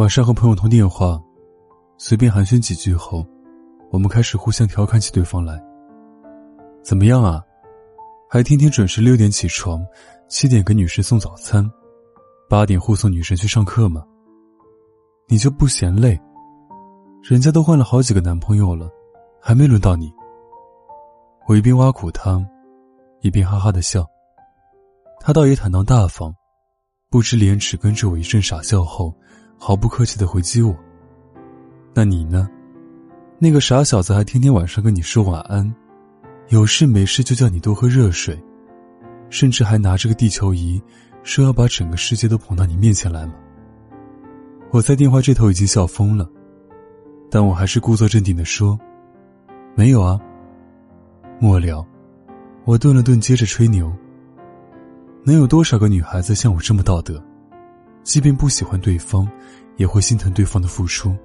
晚上和朋友通电话，随便寒暄几句后，我们开始互相调侃起对方来。怎么样啊？还天天准时六点起床，七点给女神送早餐，八点护送女神去上课吗？你就不嫌累？人家都换了好几个男朋友了，还没轮到你。我一边挖苦他，一边哈哈的笑。他倒也坦荡大方，不知廉耻，跟着我一阵傻笑后。毫不客气的回击我。那你呢？那个傻小子还天天晚上跟你说晚安，有事没事就叫你多喝热水，甚至还拿着个地球仪，说要把整个世界都捧到你面前来吗？我在电话这头已经笑疯了，但我还是故作镇定的说：“没有啊。”末了，我顿了顿，接着吹牛：“能有多少个女孩子像我这么道德？”即便不喜欢对方，也会心疼对方的付出。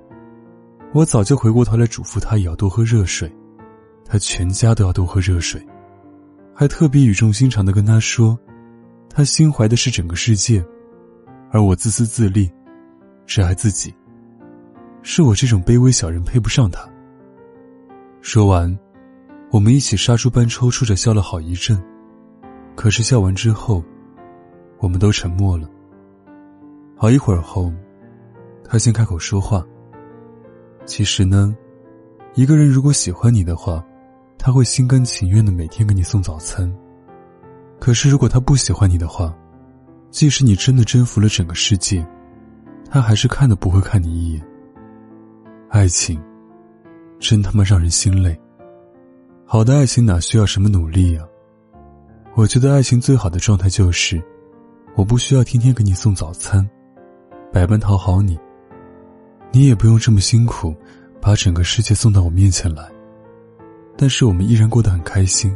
我早就回过头来嘱咐他也要多喝热水，他全家都要多喝热水，还特别语重心长的跟他说，他心怀的是整个世界，而我自私自利，只爱自己。是我这种卑微小人配不上他。说完，我们一起杀猪般抽搐着笑了好一阵，可是笑完之后，我们都沉默了。好一会儿后，他先开口说话。其实呢，一个人如果喜欢你的话，他会心甘情愿的每天给你送早餐。可是如果他不喜欢你的话，即使你真的征服了整个世界，他还是看都不会看你一眼。爱情，真他妈让人心累。好的爱情哪需要什么努力呀？我觉得爱情最好的状态就是，我不需要天天给你送早餐。百般讨好你，你也不用这么辛苦，把整个世界送到我面前来。但是我们依然过得很开心。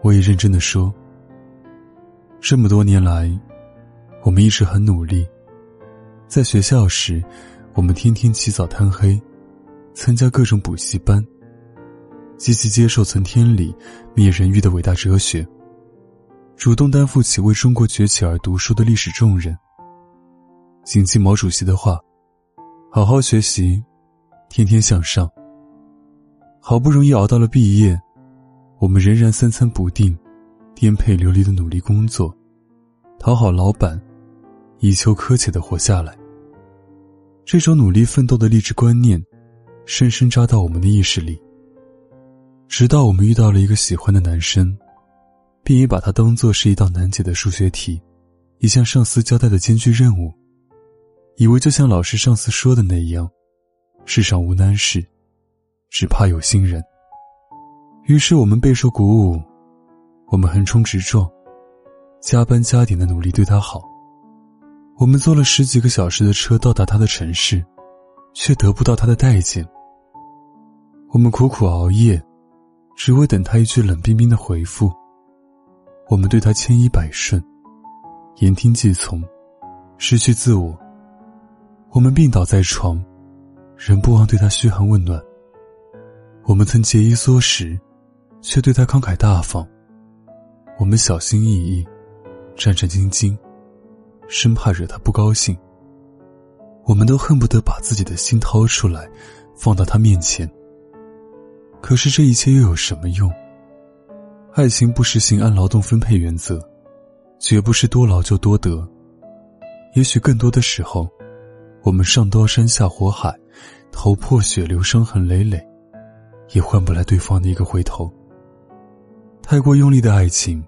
我也认真的说，这么多年来，我们一直很努力。在学校时，我们天天起早贪黑，参加各种补习班，积极接受存天理、灭人欲的伟大哲学，主动担负起为中国崛起而读书的历史重任。谨记毛主席的话，好好学习，天天向上。好不容易熬到了毕业，我们仍然三餐不定，颠沛流离的努力工作，讨好老板，以求苛切的活下来。这种努力奋斗的励志观念，深深扎到我们的意识里。直到我们遇到了一个喜欢的男生，并也把他当做是一道难解的数学题，一项上司交代的艰巨任务。以为就像老师上次说的那样，世上无难事，只怕有心人。于是我们备受鼓舞，我们横冲直撞，加班加点的努力对他好。我们坐了十几个小时的车到达他的城市，却得不到他的待见。我们苦苦熬夜，只为等他一句冷冰冰的回复。我们对他千依百顺，言听计从，失去自我。我们病倒在床，仍不忘对他嘘寒问暖。我们曾节衣缩食，却对他慷慨大方。我们小心翼翼，战战兢兢，生怕惹他不高兴。我们都恨不得把自己的心掏出来，放到他面前。可是这一切又有什么用？爱情不实行按劳动分配原则，绝不是多劳就多得。也许更多的时候。我们上刀山下火海，头破血流，伤痕累累，也换不来对方的一个回头。太过用力的爱情，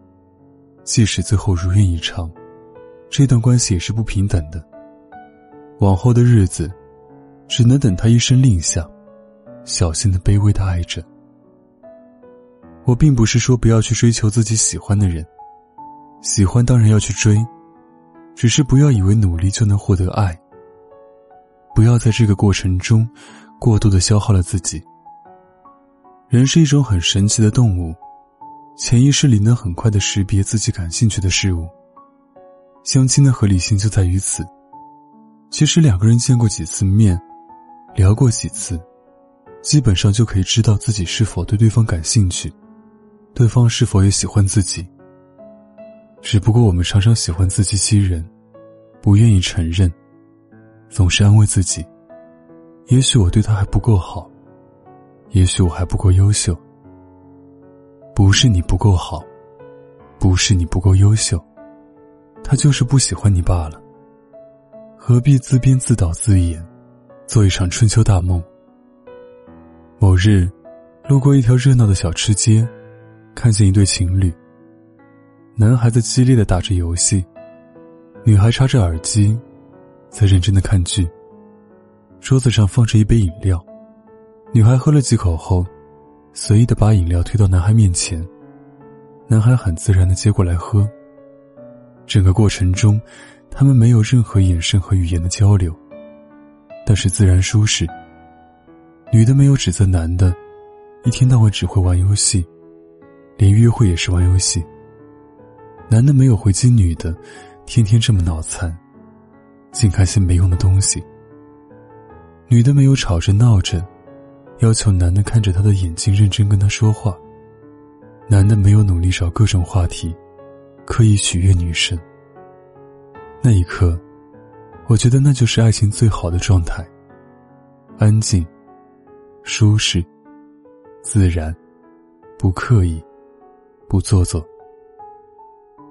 即使最后如愿以偿，这段关系也是不平等的。往后的日子，只能等他一声令下，小心的、卑微的爱着。我并不是说不要去追求自己喜欢的人，喜欢当然要去追，只是不要以为努力就能获得爱。不要在这个过程中过度的消耗了自己。人是一种很神奇的动物，潜意识里能很快的识别自己感兴趣的事物。相亲的合理性就在于此。其实两个人见过几次面，聊过几次，基本上就可以知道自己是否对对方感兴趣，对方是否也喜欢自己。只不过我们常常喜欢自欺欺人，不愿意承认。总是安慰自己，也许我对他还不够好，也许我还不够优秀。不是你不够好，不是你不够优秀，他就是不喜欢你罢了。何必自编自导自演，做一场春秋大梦？某日，路过一条热闹的小吃街，看见一对情侣。男孩子激烈的打着游戏，女孩插着耳机。在认真的看剧。桌子上放着一杯饮料，女孩喝了几口后，随意的把饮料推到男孩面前。男孩很自然的接过来喝。整个过程中，他们没有任何眼神和语言的交流，但是自然舒适。女的没有指责男的，一天到晚只会玩游戏，连约会也是玩游戏。男的没有回击女的，天天这么脑残。净看些没用的东西。女的没有吵着闹着，要求男的看着她的眼睛认真跟她说话。男的没有努力找各种话题，刻意取悦女生。那一刻，我觉得那就是爱情最好的状态：安静、舒适、自然，不刻意，不做作。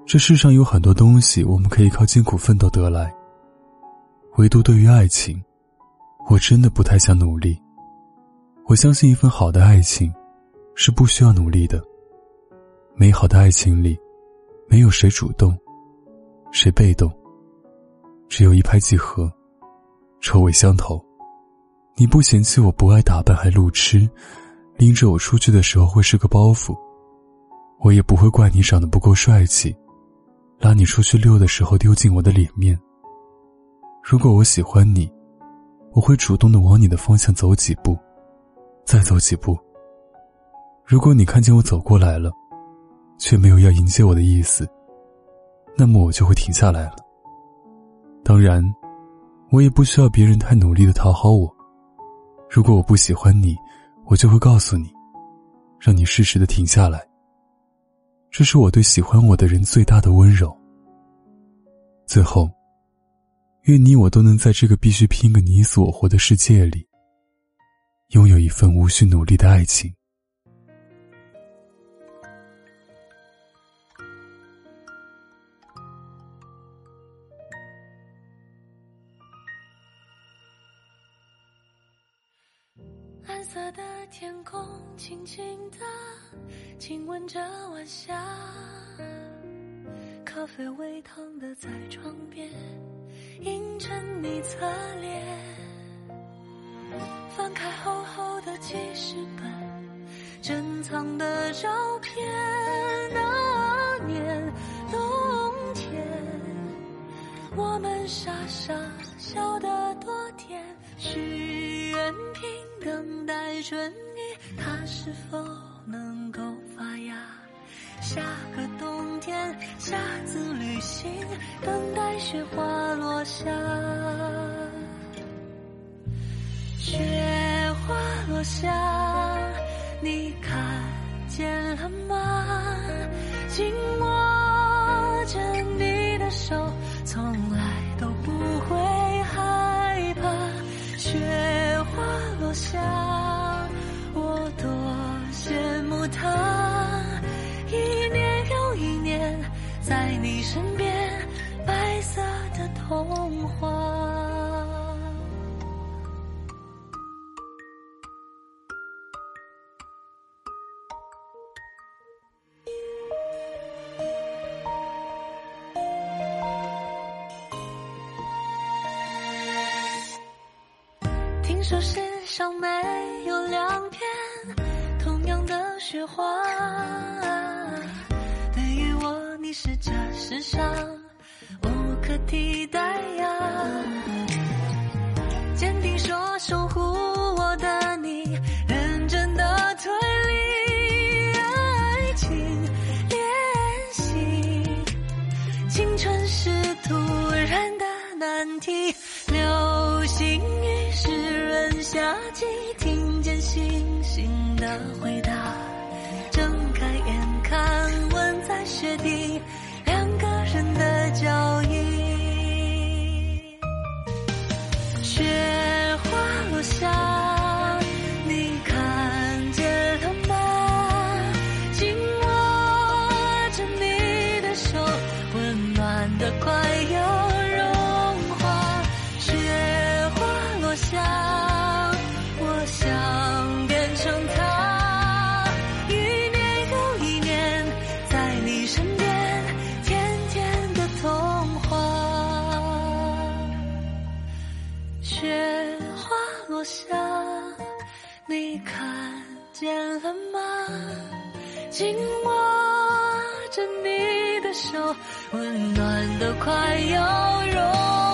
这世上有很多东西，我们可以靠艰苦奋斗得来。唯独对于爱情，我真的不太想努力。我相信一份好的爱情，是不需要努力的。美好的爱情里，没有谁主动，谁被动，只有一拍即合，臭味相投。你不嫌弃我不爱打扮还路痴，拎着我出去的时候会是个包袱，我也不会怪你长得不够帅气，拉你出去溜的时候丢尽我的脸面。如果我喜欢你，我会主动的往你的方向走几步，再走几步。如果你看见我走过来了，却没有要迎接我的意思，那么我就会停下来了。当然，我也不需要别人太努力的讨好我。如果我不喜欢你，我就会告诉你，让你适时的停下来。这是我对喜欢我的人最大的温柔。最后。愿你我都能在这个必须拼个你死我活的世界里，拥有一份无需努力的爱情。蓝色的天空，轻轻的亲吻着晚霞，咖啡微烫的在窗边。映着你侧脸，翻开厚厚的记事本，珍藏的照片。那年冬天，我们傻傻笑得多甜。许愿瓶等待春雨，它是否能够发芽？下个冬天，下次旅行，等待雪花落下。下，你看见了吗？紧握着你的手，从说世上没有两片同样的雪花，对于我，你是这世上。的回答。变了吗紧握着你的手温暖的快要融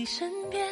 你身边。